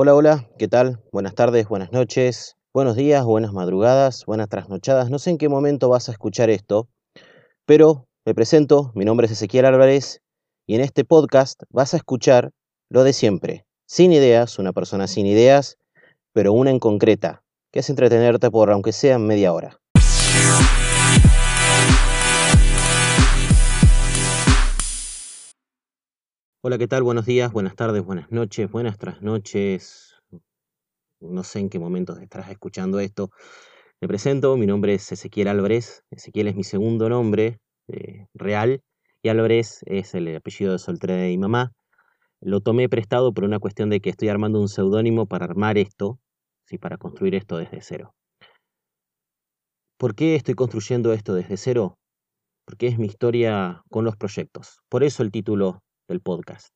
Hola, hola, ¿qué tal? Buenas tardes, buenas noches, buenos días, buenas madrugadas, buenas trasnochadas. No sé en qué momento vas a escuchar esto, pero me presento, mi nombre es Ezequiel Álvarez y en este podcast vas a escuchar lo de siempre. Sin ideas, una persona sin ideas, pero una en concreta, que es entretenerte por aunque sea media hora. Hola, ¿qué tal? Buenos días, buenas tardes, buenas noches, buenas trasnoches. No sé en qué momento estarás escuchando esto. Me presento, mi nombre es Ezequiel Álvarez. Ezequiel es mi segundo nombre eh, real y Álvarez es el apellido de soltera de mi mamá. Lo tomé prestado por una cuestión de que estoy armando un seudónimo para armar esto, ¿sí? para construir esto desde cero. ¿Por qué estoy construyendo esto desde cero? Porque es mi historia con los proyectos. Por eso el título del podcast.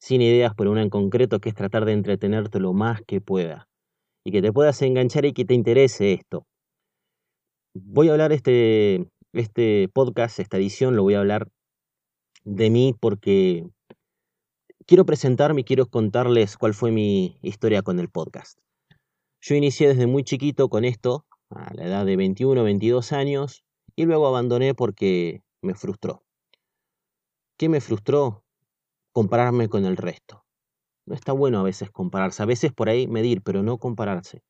Sin ideas, por una en concreto, que es tratar de entretenerte lo más que pueda. Y que te puedas enganchar y que te interese esto. Voy a hablar este, este podcast, esta edición, lo voy a hablar de mí porque quiero presentarme y quiero contarles cuál fue mi historia con el podcast. Yo inicié desde muy chiquito con esto, a la edad de 21, 22 años, y luego abandoné porque me frustró. ¿Qué me frustró? Compararme con el resto. No está bueno a veces compararse, a veces por ahí medir, pero no compararse.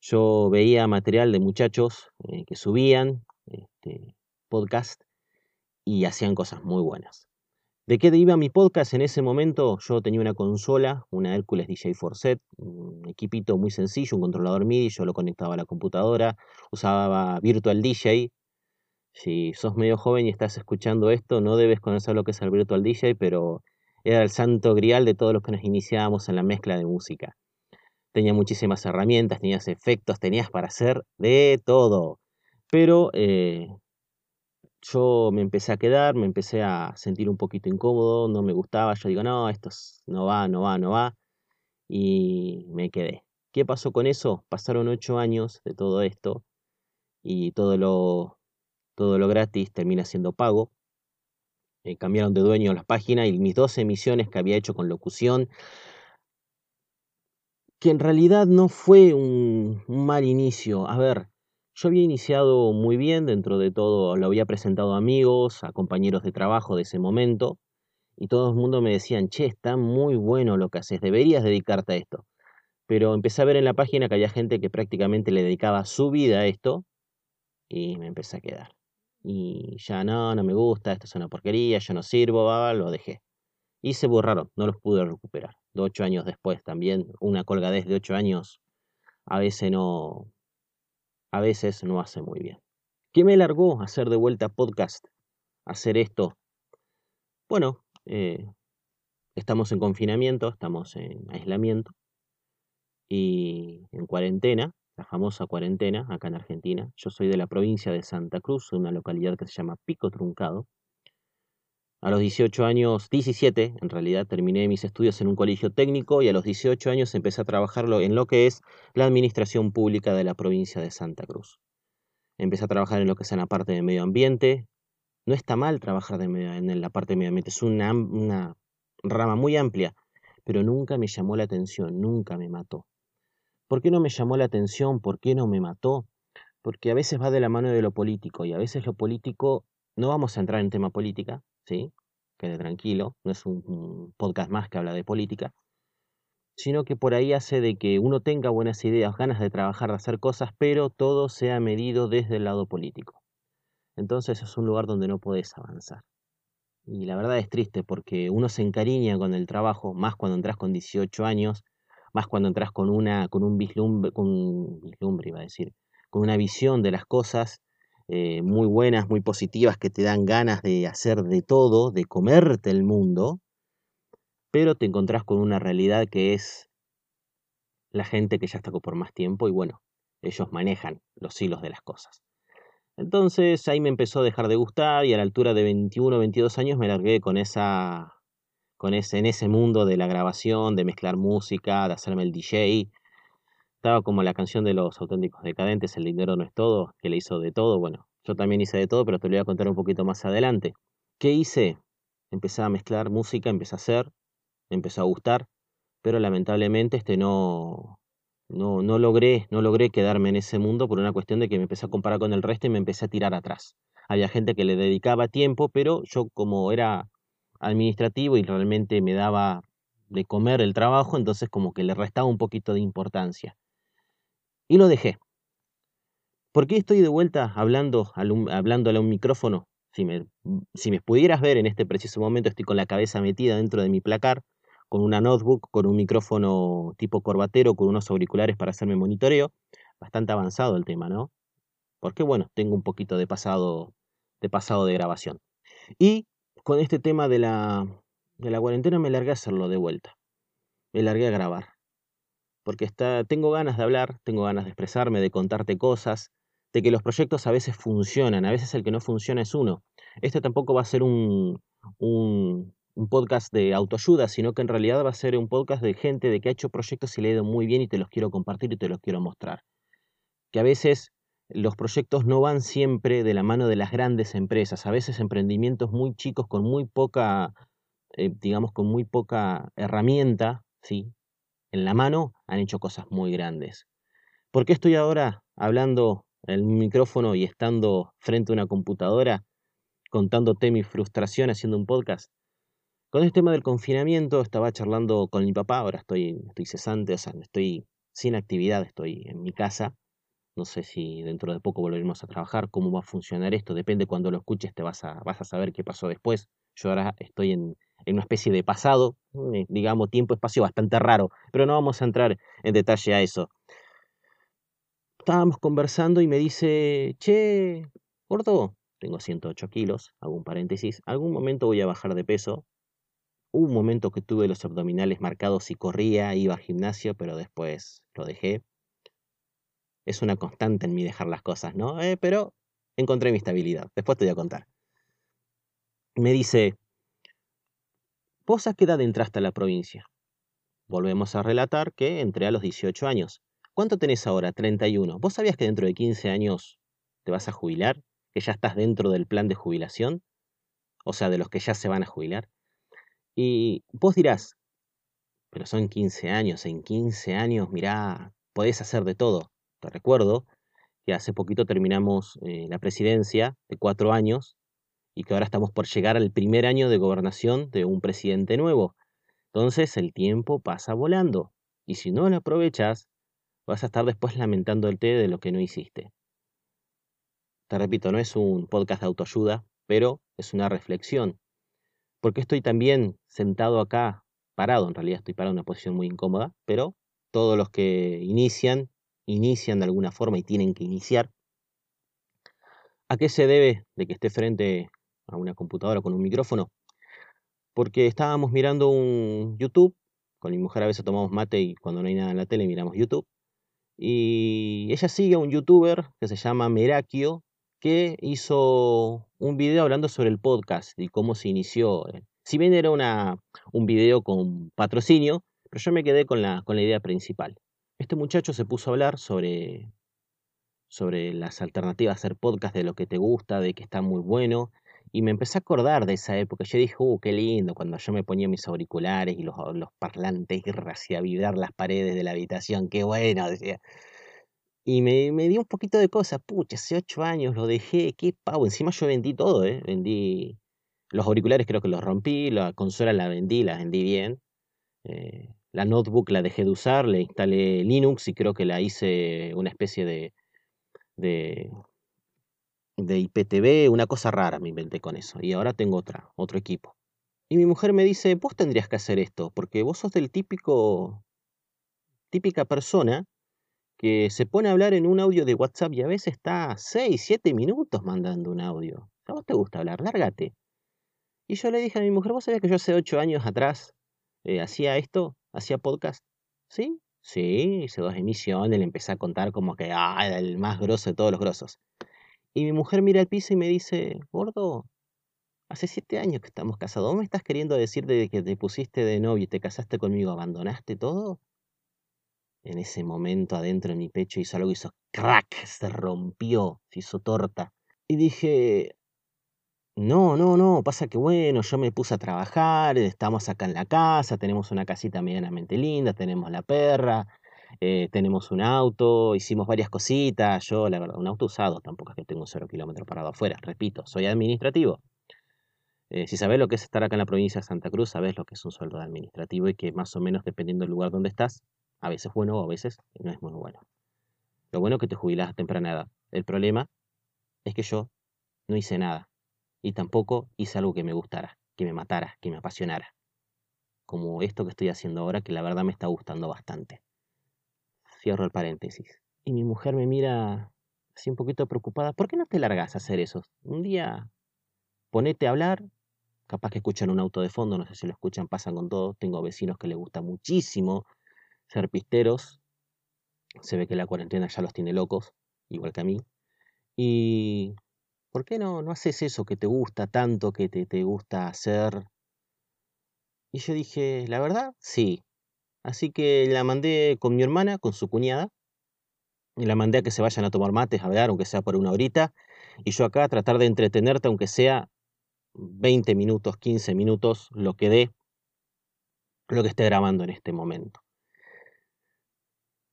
Yo veía material de muchachos eh, que subían este, podcast y hacían cosas muy buenas. ¿De qué iba mi podcast? En ese momento yo tenía una consola, una Hércules DJ Forset, un equipito muy sencillo, un controlador MIDI, yo lo conectaba a la computadora, usaba Virtual DJ. Si sos medio joven y estás escuchando esto, no debes conocer lo que es el Virtual DJ, pero era el santo grial de todos los que nos iniciábamos en la mezcla de música. Tenía muchísimas herramientas, tenías efectos, tenías para hacer de todo. Pero eh, yo me empecé a quedar, me empecé a sentir un poquito incómodo, no me gustaba. Yo digo, no, esto no va, no va, no va. Y me quedé. ¿Qué pasó con eso? Pasaron ocho años de todo esto y todo lo, todo lo gratis termina siendo pago. Eh, cambiaron de dueño las páginas y mis dos emisiones que había hecho con locución, que en realidad no fue un, mal inicio. A ver, yo había iniciado muy bien dentro de todo, lo había presentado a amigos, a compañeros de trabajo de ese momento, y todo el mundo me decían, che, está muy bueno lo que haces, deberías dedicarte a esto. Pero empecé a ver en la página que había gente que prácticamente le dedicaba su vida a esto, y me empecé a quedar y ya no, no me gusta, esto es una porquería, yo no sirvo, lo dejé. Y se borraron, no los pude recuperar. De ocho años después también, una colgadez de ocho años, a veces no, a veces no hace muy bien. ¿Qué me largó hacer de vuelta podcast? Hacer esto. Bueno, eh, estamos en confinamiento, estamos en aislamiento y en cuarentena la famosa cuarentena acá en Argentina. Yo soy de la provincia de Santa Cruz, de una localidad que se llama Pico Truncado. A los 18 años, 17 en realidad, terminé mis estudios en un colegio técnico y a los 18 años empecé a trabajar en lo que es la administración pública de la provincia de Santa Cruz. Empecé a trabajar en lo que es en la parte de medio ambiente. No está mal trabajar en la parte de medio ambiente, es una, una rama muy amplia, pero nunca me llamó la atención, nunca me mató. ¿Por qué no me llamó la atención? ¿Por qué no me mató? Porque a veces va de la mano de lo político y a veces lo político, no vamos a entrar en tema política, ¿sí? Quede tranquilo, no es un, podcast más que habla de política, sino que por ahí hace de que uno tenga buenas ideas, ganas de trabajar, de hacer cosas, pero todo sea medido desde el lado político. Entonces es un lugar donde no podés avanzar. Y la verdad es triste porque uno se encariña con el trabajo, más cuando entras con 18 años más cuando entras con una, con un vislumbre, con un vislumbre iba a decir, con una visión de las cosas eh, muy buenas, muy positivas, que te dan ganas de hacer de todo, de comerte el mundo, pero te encontrás con una realidad que es la gente que ya está por más tiempo y bueno, ellos manejan los hilos de las cosas. Entonces ahí me empezó a dejar de gustar y a la altura de 21 o 22 años me largué con esa con ese, en ese mundo de la grabación, de mezclar música, de hacerme el DJ. Estaba como la canción de los auténticos decadentes, El dinero no es todo, que le hizo de todo. Bueno, yo también hice de todo, pero te lo voy a contar un poquito más adelante. ¿Qué hice? Empecé a mezclar música, empecé a hacer, empezó a gustar, pero lamentablemente este no, no, no logré, no logré quedarme en ese mundo por una cuestión de que me empecé a comparar con el resto y me empecé a tirar atrás. Había gente que le dedicaba tiempo, pero yo como era administrativo y realmente me daba de comer el trabajo, entonces como que le restaba un poquito de importancia. Y lo dejé. ¿Por qué estoy de vuelta hablando, hablándole a un micrófono? Si me, si me pudieras ver en este preciso momento, estoy con la cabeza metida dentro de mi placar, con una notebook, con un micrófono tipo corbatero, con unos auriculares para hacerme monitoreo. Bastante avanzado el tema, ¿no? Porque bueno, tengo un poquito de pasado de pasado de grabación. Y con este tema de la, de la cuarentena me largué a hacerlo de vuelta. Me largué a grabar. Porque está, tengo ganas de hablar, tengo ganas de expresarme, de contarte cosas, de que los proyectos a veces funcionan, a veces el que no funciona es uno. Este tampoco va a ser un, un, un podcast de autoayuda, sino que en realidad va a ser un podcast de gente de que ha hecho proyectos y le ha ido muy bien y te los quiero compartir y te los quiero mostrar. Que a veces los proyectos no van siempre de la mano de las grandes empresas, a veces emprendimientos muy chicos con muy poca, eh, digamos, con muy poca herramienta, ¿sí? En la mano han hecho cosas muy grandes. ¿Por qué estoy ahora hablando en el micrófono y estando frente a una computadora contándote mi frustración haciendo un podcast? Con el tema del confinamiento estaba charlando con mi papá, ahora estoy, estoy cesante, o sea, estoy sin actividad, estoy en mi casa no sé si dentro de poco volveremos a trabajar, cómo va a funcionar esto, depende cuando lo escuches, te vas a, vas a saber qué pasó después. Yo ahora estoy en, en una especie de pasado, eh, digamos, tiempo-espacio bastante raro, pero no vamos a entrar en detalle a eso. Estábamos conversando y me dice, che, gordo, tengo 108 kilos, hago un paréntesis, algún momento voy a bajar de peso. Hubo un momento que tuve los abdominales marcados y corría, iba al gimnasio, pero después lo dejé es una constante en mí dejar las cosas, ¿no? Eh, pero encontré mi estabilidad. Después te voy a contar. Me dice, ¿vos a qué edad entraste a la provincia? Volvemos a relatar que entré a los 18 años. ¿Cuánto tenés ahora? 31. ¿Vos sabías que dentro de 15 años te vas a jubilar? ¿Que ya estás dentro del plan de jubilación? O sea, de los que ya se van a jubilar. Y vos dirás, pero son 15 años, en 15 años, mirá, podés hacer de todo. Te recuerdo que hace poquito terminamos eh, la presidencia de cuatro años y que ahora estamos por llegar al primer año de gobernación de un presidente nuevo. Entonces el tiempo pasa volando y si no lo aprovechas, vas a estar después té de lo que no hiciste. Te repito, no es un podcast de autoayuda, pero es una reflexión. Porque estoy también sentado acá, parado, en realidad estoy parado en una posición muy incómoda, pero todos los que inician inician de alguna forma y tienen que iniciar. ¿A qué se debe de que esté frente a una computadora con un micrófono? Porque estábamos mirando un YouTube, con mi mujer a veces tomamos mate y cuando no hay nada en la tele miramos YouTube. Y ella sigue a un youtuber que se llama Merakio, que hizo un video hablando sobre el podcast y cómo se inició. Si bien era una, un video con patrocinio, pero yo me quedé con la, con la idea principal. Este muchacho se puso a hablar sobre, sobre las alternativas a hacer podcast, de lo que te gusta, de que está muy bueno. Y me empecé a acordar de esa época. Yo dije, uh, qué lindo, cuando yo me ponía mis auriculares y los, parlantes y hacía vibrar las paredes de la habitación. Qué bueno, decía. Y me, me dio un poquito de cosas. Pucha, hace ocho años lo dejé, qué pavo. Encima yo vendí todo, ¿eh? Vendí los auriculares, creo que los rompí, la consola la vendí, la vendí bien. Eh, la notebook la dejé de usar, le instalé Linux y creo que la hice una especie de, de, de IPTV, una cosa rara me inventé con eso. Y ahora tengo otra, otro equipo. Y mi mujer me dice, vos tendrías que hacer esto, porque vos sos del típico, típica persona que se pone a hablar en un audio de WhatsApp y a veces está 6, 7 minutos mandando un audio. ¿A vos te gusta hablar? Lárgate. Y yo le dije a mi mujer, ¿vos sabías que yo hace 8 años atrás eh, hacía esto? Hacía podcast. ¿Sí? Sí, hice dos emisiones, le empecé a contar como que ah, era el más grosso de todos los grosos. Y mi mujer mira al piso y me dice, gordo, hace siete años que estamos casados, ¿vos me estás queriendo decir de que te pusiste de novio y te casaste conmigo, abandonaste todo? En ese momento adentro de mi pecho hizo algo, hizo crack, se rompió, se hizo torta. Y dije, No, no, no, pasa que bueno, yo me puse a trabajar, estamos acá en la casa, tenemos una casita medianamente linda, tenemos la perra, eh, tenemos un auto, hicimos varias cositas, yo la verdad, un auto usado, tampoco es que tengo un cero kilómetro parado afuera, repito, soy administrativo. Eh, si sabes lo que es estar acá en la provincia de Santa Cruz, sabes lo que es un sueldo administrativo y que más o menos dependiendo del lugar donde estás, a veces bueno o a veces no es muy bueno. Lo bueno es que te jubilás a temprana edad. El problema es que yo no hice nada y tampoco hice algo que me gustara, que me matara, que me apasionara. Como esto que estoy haciendo ahora, que la verdad me está gustando bastante. Cierro el paréntesis. Y mi mujer me mira así un poquito preocupada. ¿Por qué no te largas a hacer eso? Un día ponete a hablar. Capaz que escuchan un auto de fondo, no sé si lo escuchan, pasan con todo. Tengo vecinos que les gusta muchísimo ser pisteros se ve que la cuarentena ya los tiene locos, igual que a mí. Y ¿por qué no, no haces eso que te gusta tanto, que te, te gusta hacer? Y yo dije, la verdad, sí. Así que la mandé con mi hermana, con su cuñada, y la mandé a que se vayan a tomar mates, a hablar, aunque sea por una horita, y yo acá a tratar de entretenerte, aunque sea 20 minutos, 15 minutos, lo que dé, lo que esté grabando en este momento.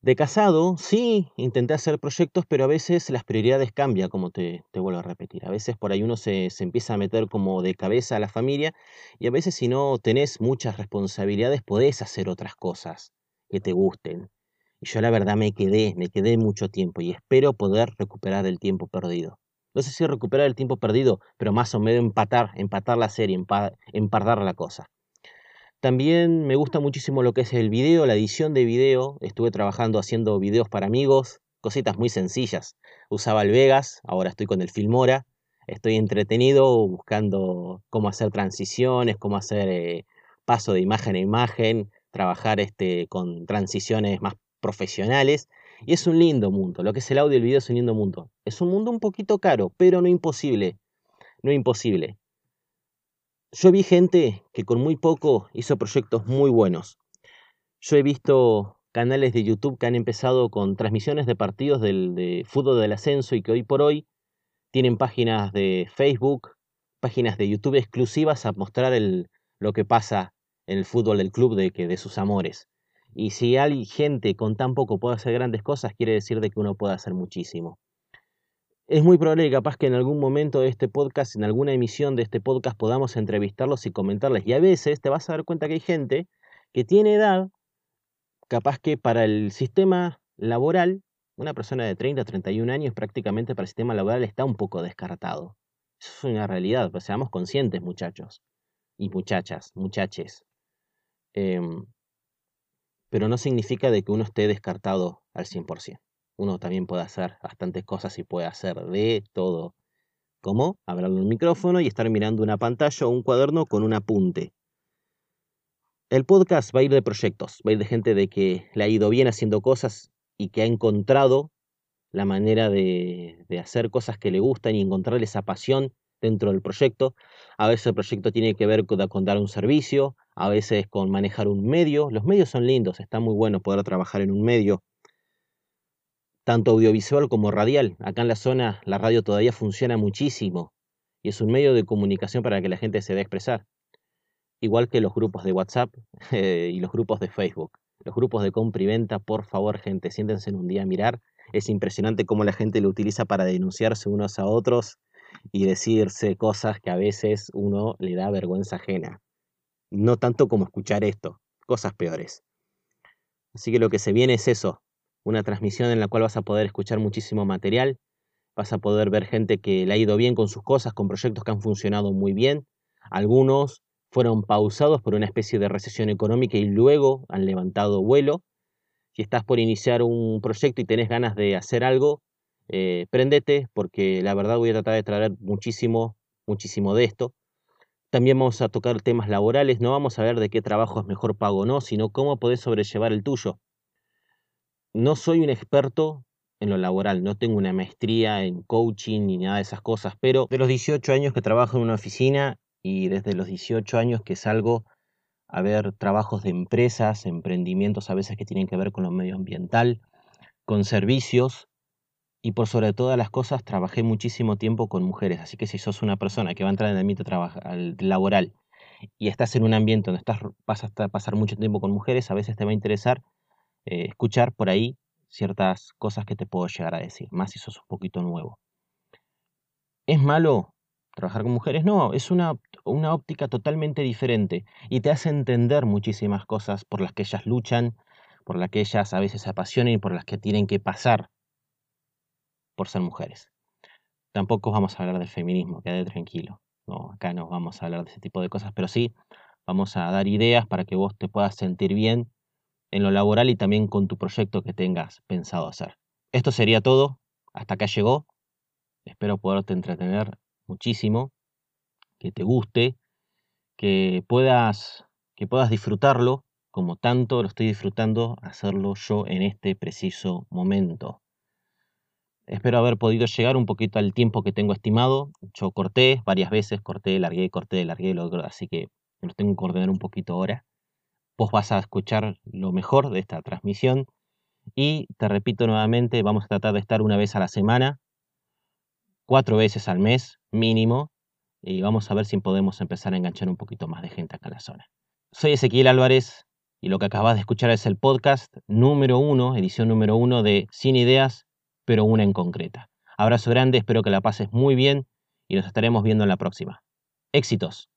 De casado, sí, intenté hacer proyectos, pero a veces las prioridades cambian, como te, te vuelvo a repetir. A veces por ahí uno se, se empieza a meter como de cabeza a la familia y a veces si no tenés muchas responsabilidades podés hacer otras cosas que te gusten. Y yo la verdad me quedé, me quedé mucho tiempo y espero poder recuperar el tiempo perdido. No sé si recuperar el tiempo perdido, pero más o menos empatar, empatar la serie, empatar la cosa. También me gusta muchísimo lo que es el video, la edición de video. Estuve trabajando haciendo videos para amigos, cositas muy sencillas. Usaba el Vegas, ahora estoy con el Filmora. Estoy entretenido buscando cómo hacer transiciones, cómo hacer eh, paso de imagen a imagen, trabajar este, con transiciones más profesionales. Y es un lindo mundo. Lo que es el audio y el video es un lindo mundo. Es un mundo un poquito caro, pero no imposible. No imposible. Yo vi gente que con muy poco hizo proyectos muy buenos. Yo he visto canales de YouTube que han empezado con transmisiones de partidos del, de fútbol del ascenso y que hoy por hoy tienen páginas de Facebook, páginas de YouTube exclusivas a mostrar el, lo que pasa en el fútbol del club de, que, de sus amores. Y si hay gente con tan poco puede hacer grandes cosas, quiere decir de que uno puede hacer muchísimo. Es muy probable que capaz que en algún momento de este podcast, en alguna emisión de este podcast, podamos entrevistarlos y comentarles. Y a veces te vas a dar cuenta que hay gente que tiene edad, capaz que para el sistema laboral, una persona de 30, 31 años prácticamente para el sistema laboral está un poco descartado. Eso es una realidad, pues seamos conscientes muchachos y muchachas, muchaches. Em, pero no significa de que uno esté descartado al 100% uno también puede hacer bastantes cosas y puede hacer de todo. Como hablar un micrófono y estar mirando una pantalla o un cuaderno con un apunte. El podcast va a ir de proyectos, va a ir de gente de que le ha ido bien haciendo cosas y que ha encontrado la manera de, de hacer cosas que le gustan y encontrar esa pasión dentro del proyecto. A veces el proyecto tiene que ver con, dar un servicio, a veces con manejar un medio. Los medios son lindos, está muy bueno poder trabajar en un medio tanto audiovisual como radial. Acá en la zona la radio todavía funciona muchísimo y es un medio de comunicación para que la gente se dé a expresar. Igual que los grupos de WhatsApp eh, y los grupos de Facebook. Los grupos de compra y venta, por favor, gente, siéntense en un día a mirar. Es impresionante cómo la gente lo utiliza para denunciarse unos a otros y decirse cosas que a veces uno le da vergüenza ajena. No tanto como escuchar esto, cosas peores. Así que lo que se viene es eso, una transmisión en la cual vas a poder escuchar muchísimo material, vas a poder ver gente que le ha ido bien con sus cosas, con proyectos que han funcionado muy bien. Algunos fueron pausados por una especie de recesión económica y luego han levantado vuelo. Si estás por iniciar un proyecto y tenés ganas de hacer algo, eh, prendete porque la verdad voy a tratar de traer muchísimo, muchísimo de esto. También vamos a tocar temas laborales, no vamos a ver de qué trabajo es mejor pago o no, sino cómo podés sobrellevar el tuyo. No soy un experto en lo laboral, no tengo una maestría en coaching ni nada de esas cosas, pero de los 18 años que trabajo en una oficina y desde los 18 años que salgo a ver trabajos de empresas, emprendimientos a veces que tienen que ver con lo medioambiental, con servicios, y por sobre todas las cosas trabajé muchísimo tiempo con mujeres, así que si sos una persona que va a entrar en el ambiente laboral y estás en un ambiente donde estás, vas a pasar mucho tiempo con mujeres, a veces te va a interesar eh, escuchar por ahí ciertas cosas que te puedo llegar a decir, más si sos un poquito nuevo. ¿Es malo trabajar con mujeres? No, es una, una óptica totalmente diferente y te hace entender muchísimas cosas por las que ellas luchan, por las que ellas a veces se apasionan y por las que tienen que pasar por ser mujeres. Tampoco vamos a hablar del feminismo, quédate tranquilo. No, acá no vamos a hablar de ese tipo de cosas, pero sí vamos a dar ideas para que vos te puedas sentir bien en lo laboral y también con tu proyecto que tengas pensado hacer. Esto sería todo. Hasta acá llegó. Espero poderte entretener muchísimo, que te guste, que puedas que puedas disfrutarlo como tanto lo estoy disfrutando hacerlo yo en este preciso momento. Espero haber podido llegar un poquito al tiempo que tengo estimado. Yo corté varias veces, corté, largué, corté, largué, así que lo tengo que ordenar un poquito ahora. Vos vas a escuchar lo mejor de esta transmisión. Y te repito nuevamente, vamos a tratar de estar una vez a la semana, cuatro veces al mes mínimo, y vamos a ver si podemos empezar a enganchar un poquito más de gente acá en la zona. Soy Ezequiel Álvarez y lo que acabas de escuchar es el podcast número uno, edición número uno de Sin Ideas pero una en concreta. Abrazo grande, espero que la pases muy bien y nos estaremos viendo en la próxima. Éxitos.